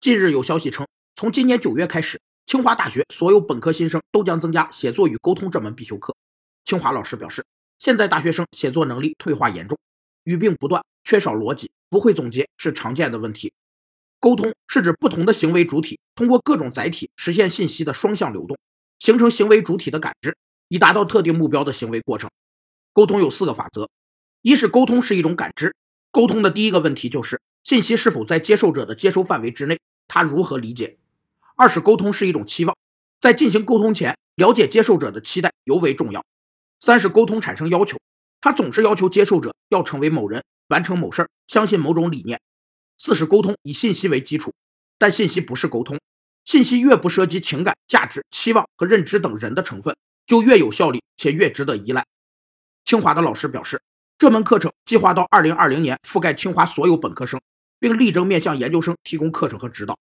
近日有消息称，从今年九月开始，清华大学所有本科新生都将增加写作与沟通这门必修课。清华老师表示，现在大学生写作能力退化严重，语病不断，缺少逻辑，不会总结是常见的问题。沟通是指不同的行为主体通过各种载体实现信息的双向流动，形成行为主体的感知，以达到特定目标的行为过程。沟通有四个法则：一是沟通是一种感知，沟通的第一个问题就是信息是否在接受者的接收范围之内，他如何理解；二是沟通是一种期望，在进行沟通前，了解接受者的期待尤为重要；三是沟通产生要求，他总是要求接受者要成为某人，完成某事儿，相信某种理念。四是沟通以信息为基础，但信息不是沟通。信息越不涉及情感、价值、期望和认知等人的成分，就越有效率且越值得依赖。清华的老师表示，这门课程计划到二零二零年覆盖清华所有本科生，并力争面向研究生提供课程和指导。